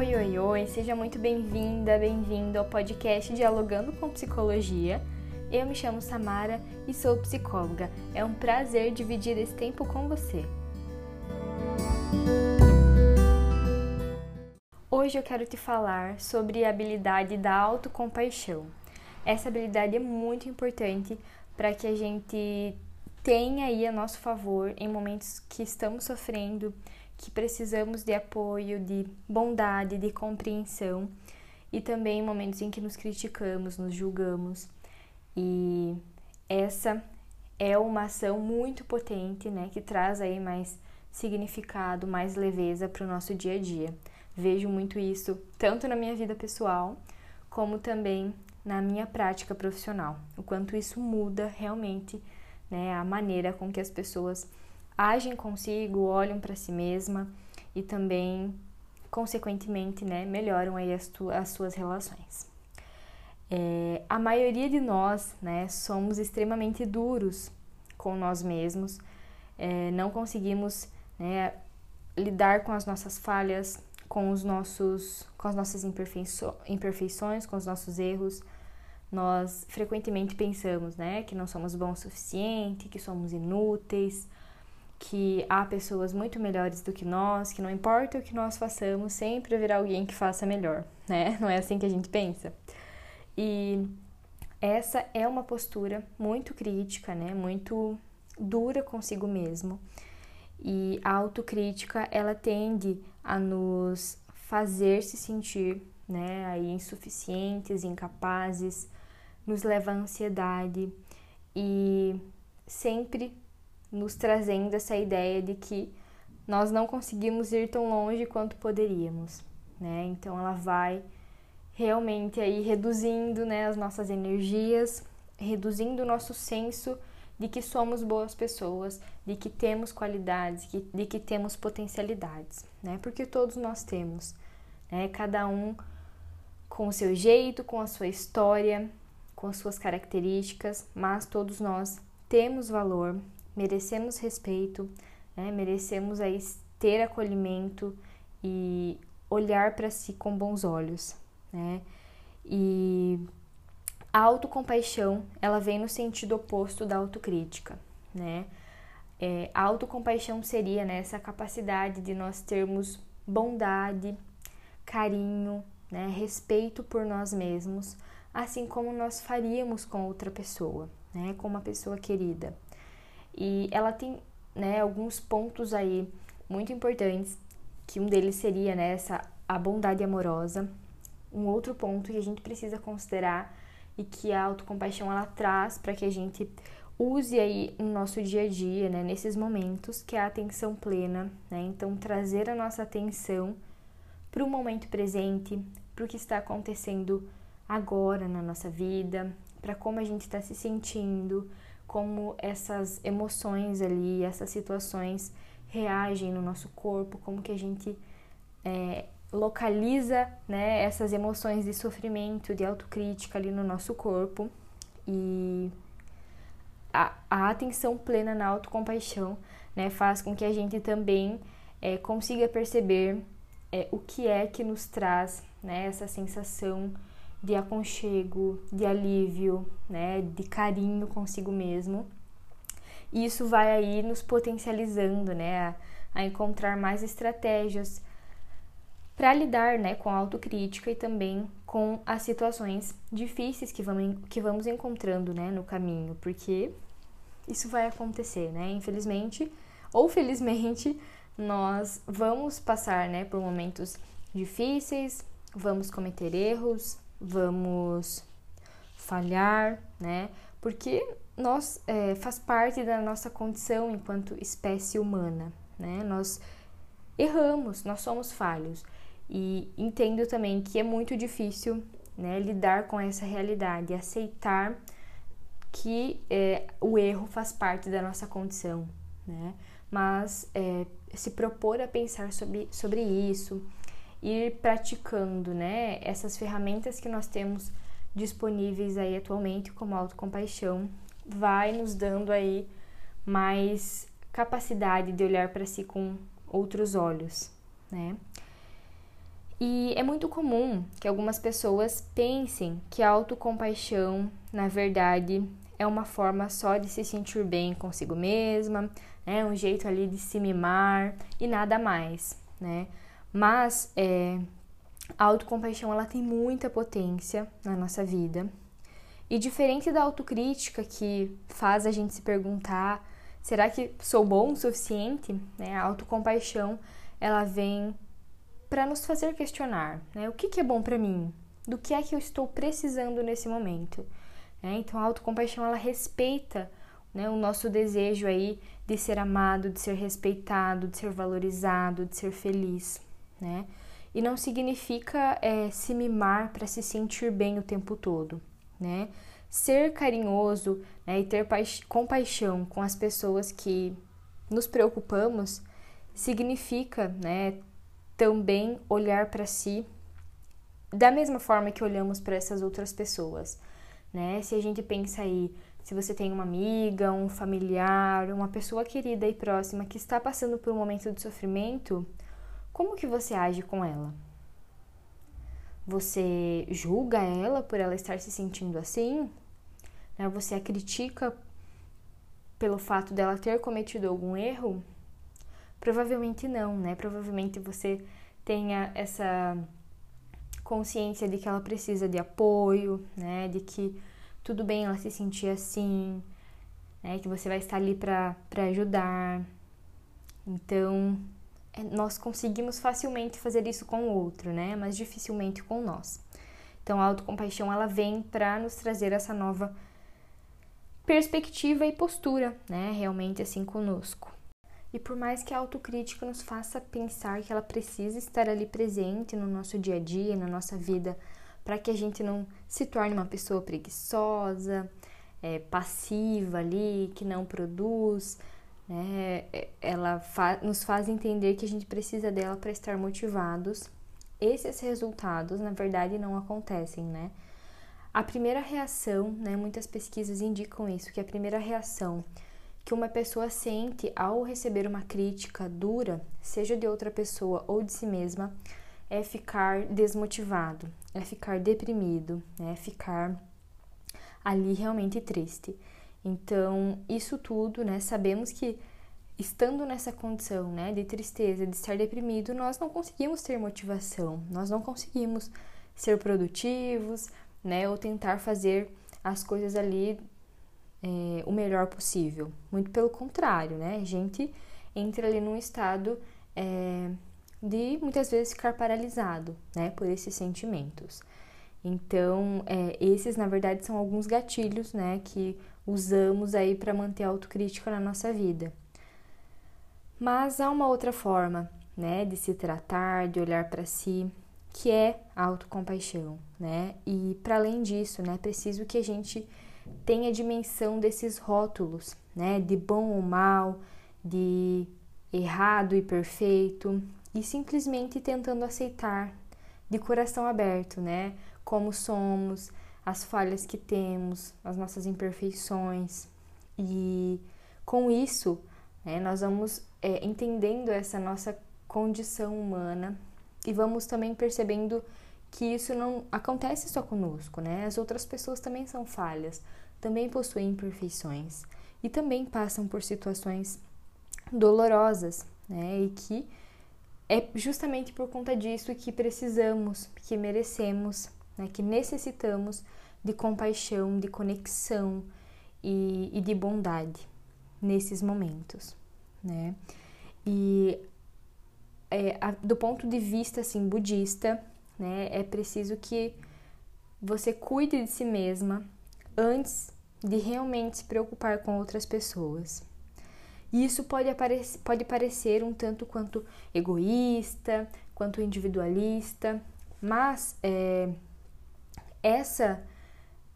Oi, oi, oi, seja muito bem-vinda, bem-vindo ao podcast Dialogando com Psicologia. Eu me chamo Samara e sou psicóloga. É um prazer dividir esse tempo com você. Hoje eu quero te falar sobre a habilidade da autocompaixão. Essa habilidade é muito importante para que a gente tenha aí a nosso favor em momentos que estamos sofrendo, que precisamos de apoio, de bondade, de compreensão e também em momentos em que nos criticamos, nos julgamos. E essa é uma ação muito potente, né, que traz aí mais significado, mais leveza para o nosso dia a dia. Vejo muito isso tanto na minha vida pessoal como também na minha prática profissional. O quanto isso muda realmente, né, a maneira com que as pessoas agem consigo, olham para si mesma e também, consequentemente, né, melhoram aí as, tu, as suas relações. É, a maioria de nós, né, somos extremamente duros com nós mesmos, é, não conseguimos né, lidar com as nossas falhas, com os nossos, com as nossas imperfeições, com os nossos erros. Nós frequentemente pensamos, né, que não somos bons o suficiente, que somos inúteis, que há pessoas muito melhores do que nós, que não importa o que nós façamos, sempre haverá alguém que faça melhor, né? Não é assim que a gente pensa. E essa é uma postura muito crítica, né? Muito dura consigo mesmo. E a autocrítica, ela tende a nos fazer se sentir, né, aí insuficientes, incapazes, nos leva à ansiedade e sempre nos trazendo essa ideia de que nós não conseguimos ir tão longe quanto poderíamos, né? Então ela vai realmente aí reduzindo, né, as nossas energias, reduzindo o nosso senso de que somos boas pessoas, de que temos qualidades, de que temos potencialidades, né? Porque todos nós temos, né? Cada um com o seu jeito, com a sua história, com as suas características, mas todos nós temos valor, merecemos respeito, né? merecemos aí ter acolhimento e olhar para si com bons olhos, né? E a autocompaixão, ela vem no sentido oposto da autocrítica, né? É, a autocompaixão seria né, essa capacidade de nós termos bondade, carinho, né, respeito por nós mesmos, assim como nós faríamos com outra pessoa, né, com uma pessoa querida. E ela tem né, alguns pontos aí muito importantes, que um deles seria né, essa, a bondade amorosa. Um outro ponto que a gente precisa considerar e que a autocompaixão ela traz para que a gente use aí no nosso dia a dia, né, nesses momentos, que é a atenção plena, né? Então trazer a nossa atenção para o momento presente, para o que está acontecendo agora na nossa vida, para como a gente está se sentindo, como essas emoções ali, essas situações reagem no nosso corpo, como que a gente é, localiza né, essas emoções de sofrimento, de autocrítica ali no nosso corpo. E a, a atenção plena na autocompaixão né, faz com que a gente também é, consiga perceber é, o que é que nos traz né, essa sensação de aconchego, de alívio, né, de carinho consigo mesmo. E isso vai aí nos potencializando, né, a, a encontrar mais estratégias para lidar, né, com a autocrítica e também com as situações difíceis que vamos, que vamos encontrando, né, no caminho, porque isso vai acontecer, né, infelizmente ou felizmente nós vamos passar, né, por momentos difíceis, vamos cometer erros, vamos falhar, né? Porque nós é, faz parte da nossa condição enquanto espécie humana, né? Nós erramos, nós somos falhos e entendo também que é muito difícil, né, lidar com essa realidade, aceitar que é, o erro faz parte da nossa condição, né? Mas é, se propor a pensar sobre, sobre isso, ir praticando, né, essas ferramentas que nós temos disponíveis aí atualmente, como autocompaixão, vai nos dando aí mais capacidade de olhar para si com outros olhos, né? E é muito comum que algumas pessoas pensem que a autocompaixão, na verdade, é uma forma só de se sentir bem consigo mesma, é um jeito ali de se mimar e nada mais, né? Mas é, a autocompaixão ela tem muita potência na nossa vida. E diferente da autocrítica que faz a gente se perguntar, será que sou bom o suficiente? Né? A autocompaixão ela vem para nos fazer questionar, né? O que, que é bom para mim? Do que é que eu estou precisando nesse momento? Né? Então a autocompaixão ela respeita né, o nosso desejo aí de ser amado, de ser respeitado, de ser valorizado, de ser feliz, né? E não significa é, se mimar para se sentir bem o tempo todo, né? Ser carinhoso né, e ter compaixão com as pessoas que nos preocupamos significa, né, também olhar para si da mesma forma que olhamos para essas outras pessoas, né? Se a gente pensa aí, se você tem uma amiga, um familiar, uma pessoa querida e próxima que está passando por um momento de sofrimento, como que você age com ela? Você julga ela por ela estar se sentindo assim? Né? Você a critica pelo fato dela ter cometido algum erro? Provavelmente não, né? Provavelmente você tenha essa consciência de que ela precisa de apoio, né? De que tudo bem ela se sentir assim, né? Que você vai estar ali para ajudar. Então, nós conseguimos facilmente fazer isso com o outro, né? Mas dificilmente com nós. Então, a autocompaixão ela vem para nos trazer essa nova perspectiva e postura, né? Realmente assim conosco. E por mais que a autocrítica nos faça pensar que ela precisa estar ali presente no nosso dia a dia, na nossa vida, para que a gente não se torne uma pessoa preguiçosa, é, passiva ali, que não produz, né? Ela fa nos faz entender que a gente precisa dela para estar motivados. Esses resultados, na verdade, não acontecem, né? A primeira reação, né? Muitas pesquisas indicam isso, que a primeira reação que uma pessoa sente ao receber uma crítica dura, seja de outra pessoa ou de si mesma, é ficar desmotivado, é ficar deprimido, é ficar ali realmente triste. Então, isso tudo, né, sabemos que estando nessa condição, né, de tristeza, de estar deprimido, nós não conseguimos ter motivação, nós não conseguimos ser produtivos, né, ou tentar fazer as coisas ali é, o melhor possível. Muito pelo contrário, né, a gente entra ali num estado é, de muitas vezes ficar paralisado, né, por esses sentimentos. Então, é, esses na verdade são alguns gatilhos, né, que usamos aí para manter a autocrítica na nossa vida. Mas há uma outra forma, né, de se tratar, de olhar para si, que é a autocompaixão, né? E para além disso, né, é preciso que a gente tenha a dimensão desses rótulos, né, de bom ou mal, de errado e perfeito, e simplesmente tentando aceitar de coração aberto, né, como somos, as falhas que temos, as nossas imperfeições. E com isso, né, nós vamos é, entendendo essa nossa condição humana e vamos também percebendo que isso não acontece só conosco, né? As outras pessoas também são falhas, também possuem imperfeições e também passam por situações dolorosas, né? E que é justamente por conta disso que precisamos, que merecemos né, que necessitamos de compaixão, de conexão e, e de bondade nesses momentos, né? E é, a, do ponto de vista assim budista, né, é preciso que você cuide de si mesma antes de realmente se preocupar com outras pessoas. E isso pode, aparecer, pode parecer um tanto quanto egoísta, quanto individualista, mas é, essa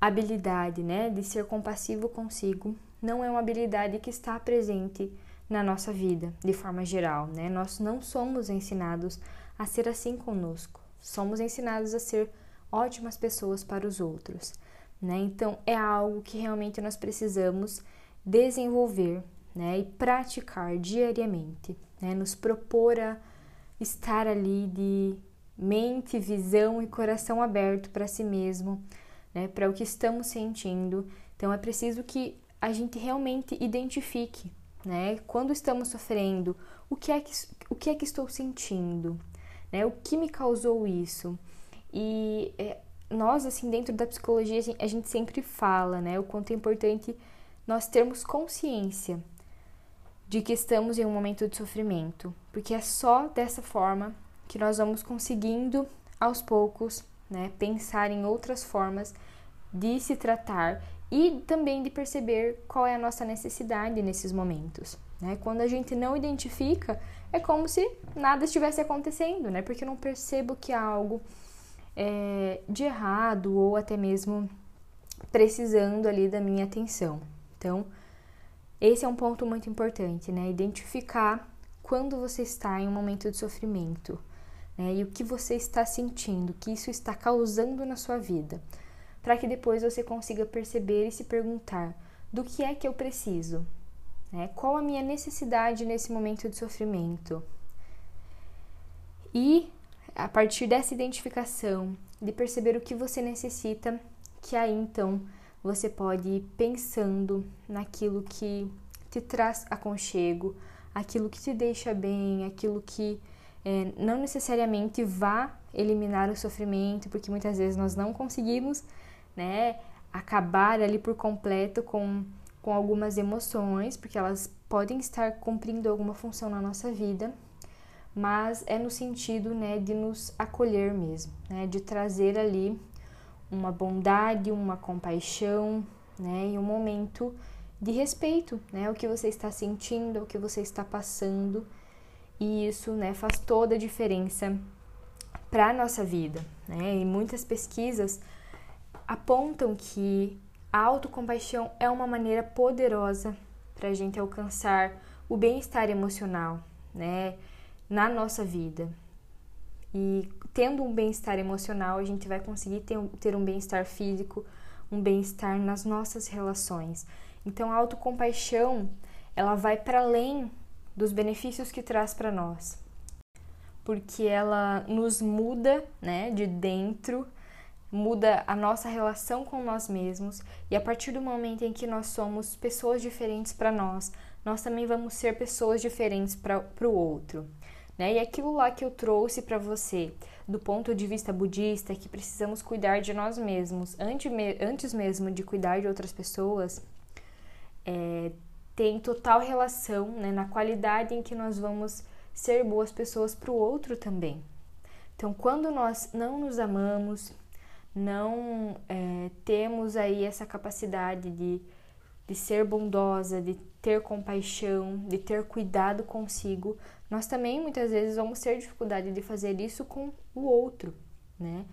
habilidade, né, de ser compassivo consigo, não é uma habilidade que está presente na nossa vida, de forma geral, né? Nós não somos ensinados a ser assim conosco. Somos ensinados a ser ótimas pessoas para os outros, né? Então é algo que realmente nós precisamos desenvolver, né, e praticar diariamente, né? Nos propor a estar ali de mente, visão e coração aberto para si mesmo, né, para o que estamos sentindo. Então é preciso que a gente realmente identifique, né, quando estamos sofrendo, o que é que, o que, é que estou sentindo, né, o que me causou isso. E é, nós, assim, dentro da psicologia, a gente sempre fala, né, o quanto é importante nós termos consciência de que estamos em um momento de sofrimento, porque é só dessa forma que nós vamos conseguindo aos poucos, né, pensar em outras formas de se tratar e também de perceber qual é a nossa necessidade nesses momentos. Né? Quando a gente não identifica, é como se nada estivesse acontecendo, né? Porque eu não percebo que há algo é, de errado ou até mesmo precisando ali da minha atenção. Então, esse é um ponto muito importante, né? Identificar quando você está em um momento de sofrimento né? e o que você está sentindo, o que isso está causando na sua vida, para que depois você consiga perceber e se perguntar do que é que eu preciso, né? qual a minha necessidade nesse momento de sofrimento. E a partir dessa identificação, de perceber o que você necessita, que aí então você pode ir pensando naquilo que te traz aconchego, aquilo que te deixa bem, aquilo que é, não necessariamente vá eliminar o sofrimento, porque muitas vezes nós não conseguimos, né, acabar ali por completo com, com algumas emoções, porque elas podem estar cumprindo alguma função na nossa vida, mas é no sentido, né, de nos acolher mesmo, né, de trazer ali uma bondade, uma compaixão, né, e um momento de respeito, né, o que você está sentindo, o que você está passando, e isso, né, faz toda a diferença para a nossa vida, né? E muitas pesquisas apontam que a autocompaixão é uma maneira poderosa para a gente alcançar o bem-estar emocional, né, na nossa vida. E tendo um bem-estar emocional, a gente vai conseguir ter, ter um bem-estar físico, um bem-estar nas nossas relações. Então, a autocompaixão, ela vai para além dos benefícios que traz para nós. Porque ela nos muda, né, de dentro, muda a nossa relação com nós mesmos, e a partir do momento em que nós somos pessoas diferentes para nós, nós também vamos ser pessoas diferentes para o outro. Né? E aquilo lá que eu trouxe para você, do ponto de vista budista, que precisamos cuidar de nós mesmos antes, antes mesmo de cuidar de outras pessoas, é, tem total relação né, na qualidade em que nós vamos ser boas pessoas para o outro também. Então, quando nós não nos amamos, não é, temos aí essa capacidade de, de ser bondosa, de ter compaixão, de ter cuidado consigo, nós também muitas vezes vamos ter dificuldade de fazer isso com o outro, né?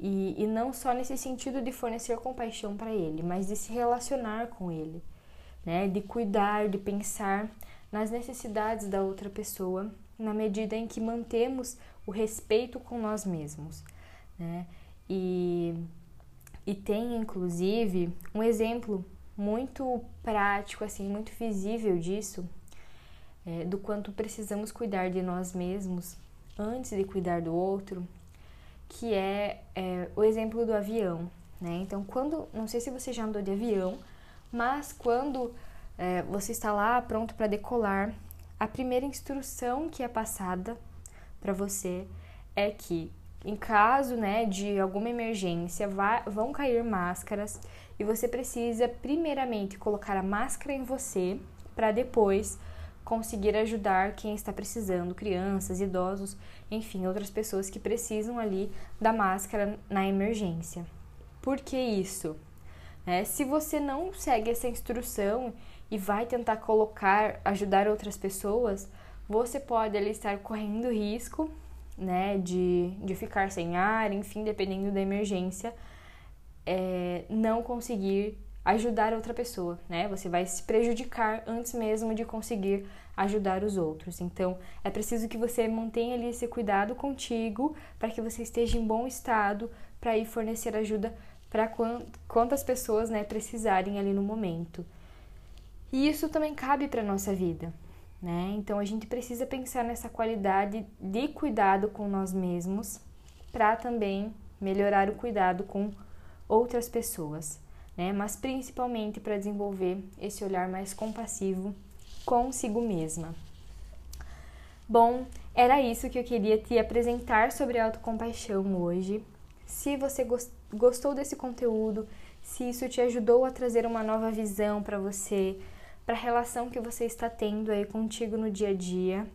E, e não só nesse sentido de fornecer compaixão para ele, mas de se relacionar com ele, né? De cuidar, de pensar nas necessidades da outra pessoa, na medida em que mantemos o respeito com nós mesmos, né? E, e tem inclusive um exemplo muito prático, assim, muito visível disso, é, do quanto precisamos cuidar de nós mesmos antes de cuidar do outro, que é, é o exemplo do avião. Né? Então, quando, não sei se você já andou de avião, mas quando é, você está lá pronto para decolar, a primeira instrução que é passada para você é que, em caso né, de alguma emergência, vai, vão cair máscaras e você precisa, primeiramente, colocar a máscara em você para depois conseguir ajudar quem está precisando, crianças, idosos, enfim, outras pessoas que precisam ali da máscara na emergência. Por que isso? É, se você não segue essa instrução e vai tentar colocar, ajudar outras pessoas, você pode ali estar correndo risco, né, de, de ficar sem ar, enfim, dependendo da emergência, é, não conseguir ajudar outra pessoa, né? Você vai se prejudicar antes mesmo de conseguir ajudar os outros. Então, é preciso que você mantenha ali esse cuidado contigo para que você esteja em bom estado para ir fornecer ajuda para quantas pessoas, né, precisarem ali no momento. E isso também cabe para nossa vida, né? Então, a gente precisa pensar nessa qualidade de cuidado com nós mesmos para também melhorar o cuidado com outras pessoas, né? Mas principalmente para desenvolver esse olhar mais compassivo consigo mesma. Bom, era isso que eu queria te apresentar sobre autocompaixão hoje. Se você gostou desse conteúdo, se isso te ajudou a trazer uma nova visão para você, para a relação que você está tendo aí contigo no dia a dia,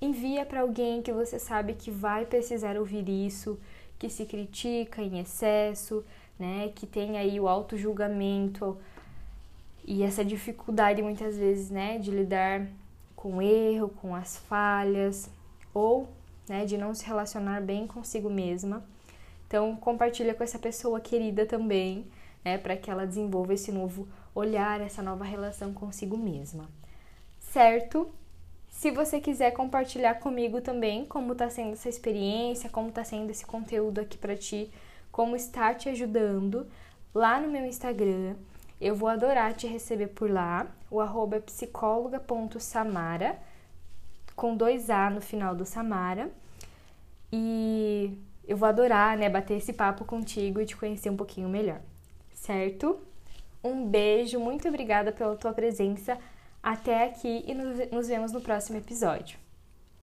envia para alguém que você sabe que vai precisar ouvir isso, que se critica em excesso, né, que tem aí o auto julgamento e essa dificuldade muitas vezes, né, de lidar com o erro, com as falhas ou, né, de não se relacionar bem consigo mesma. Então, compartilha com essa pessoa querida também, né, para que ela desenvolva esse novo olhar, essa nova relação consigo mesma. Certo? Se você quiser compartilhar comigo também como está sendo essa experiência, como está sendo esse conteúdo aqui para ti, como está te ajudando, lá no meu Instagram, eu vou adorar te receber por lá. O arroba é psicóloga.samara, com dois A no final do Samara. E eu vou adorar, né, bater esse papo contigo e te conhecer um pouquinho melhor, certo? Um beijo, muito obrigada pela tua presença até aqui e nos vemos no próximo episódio.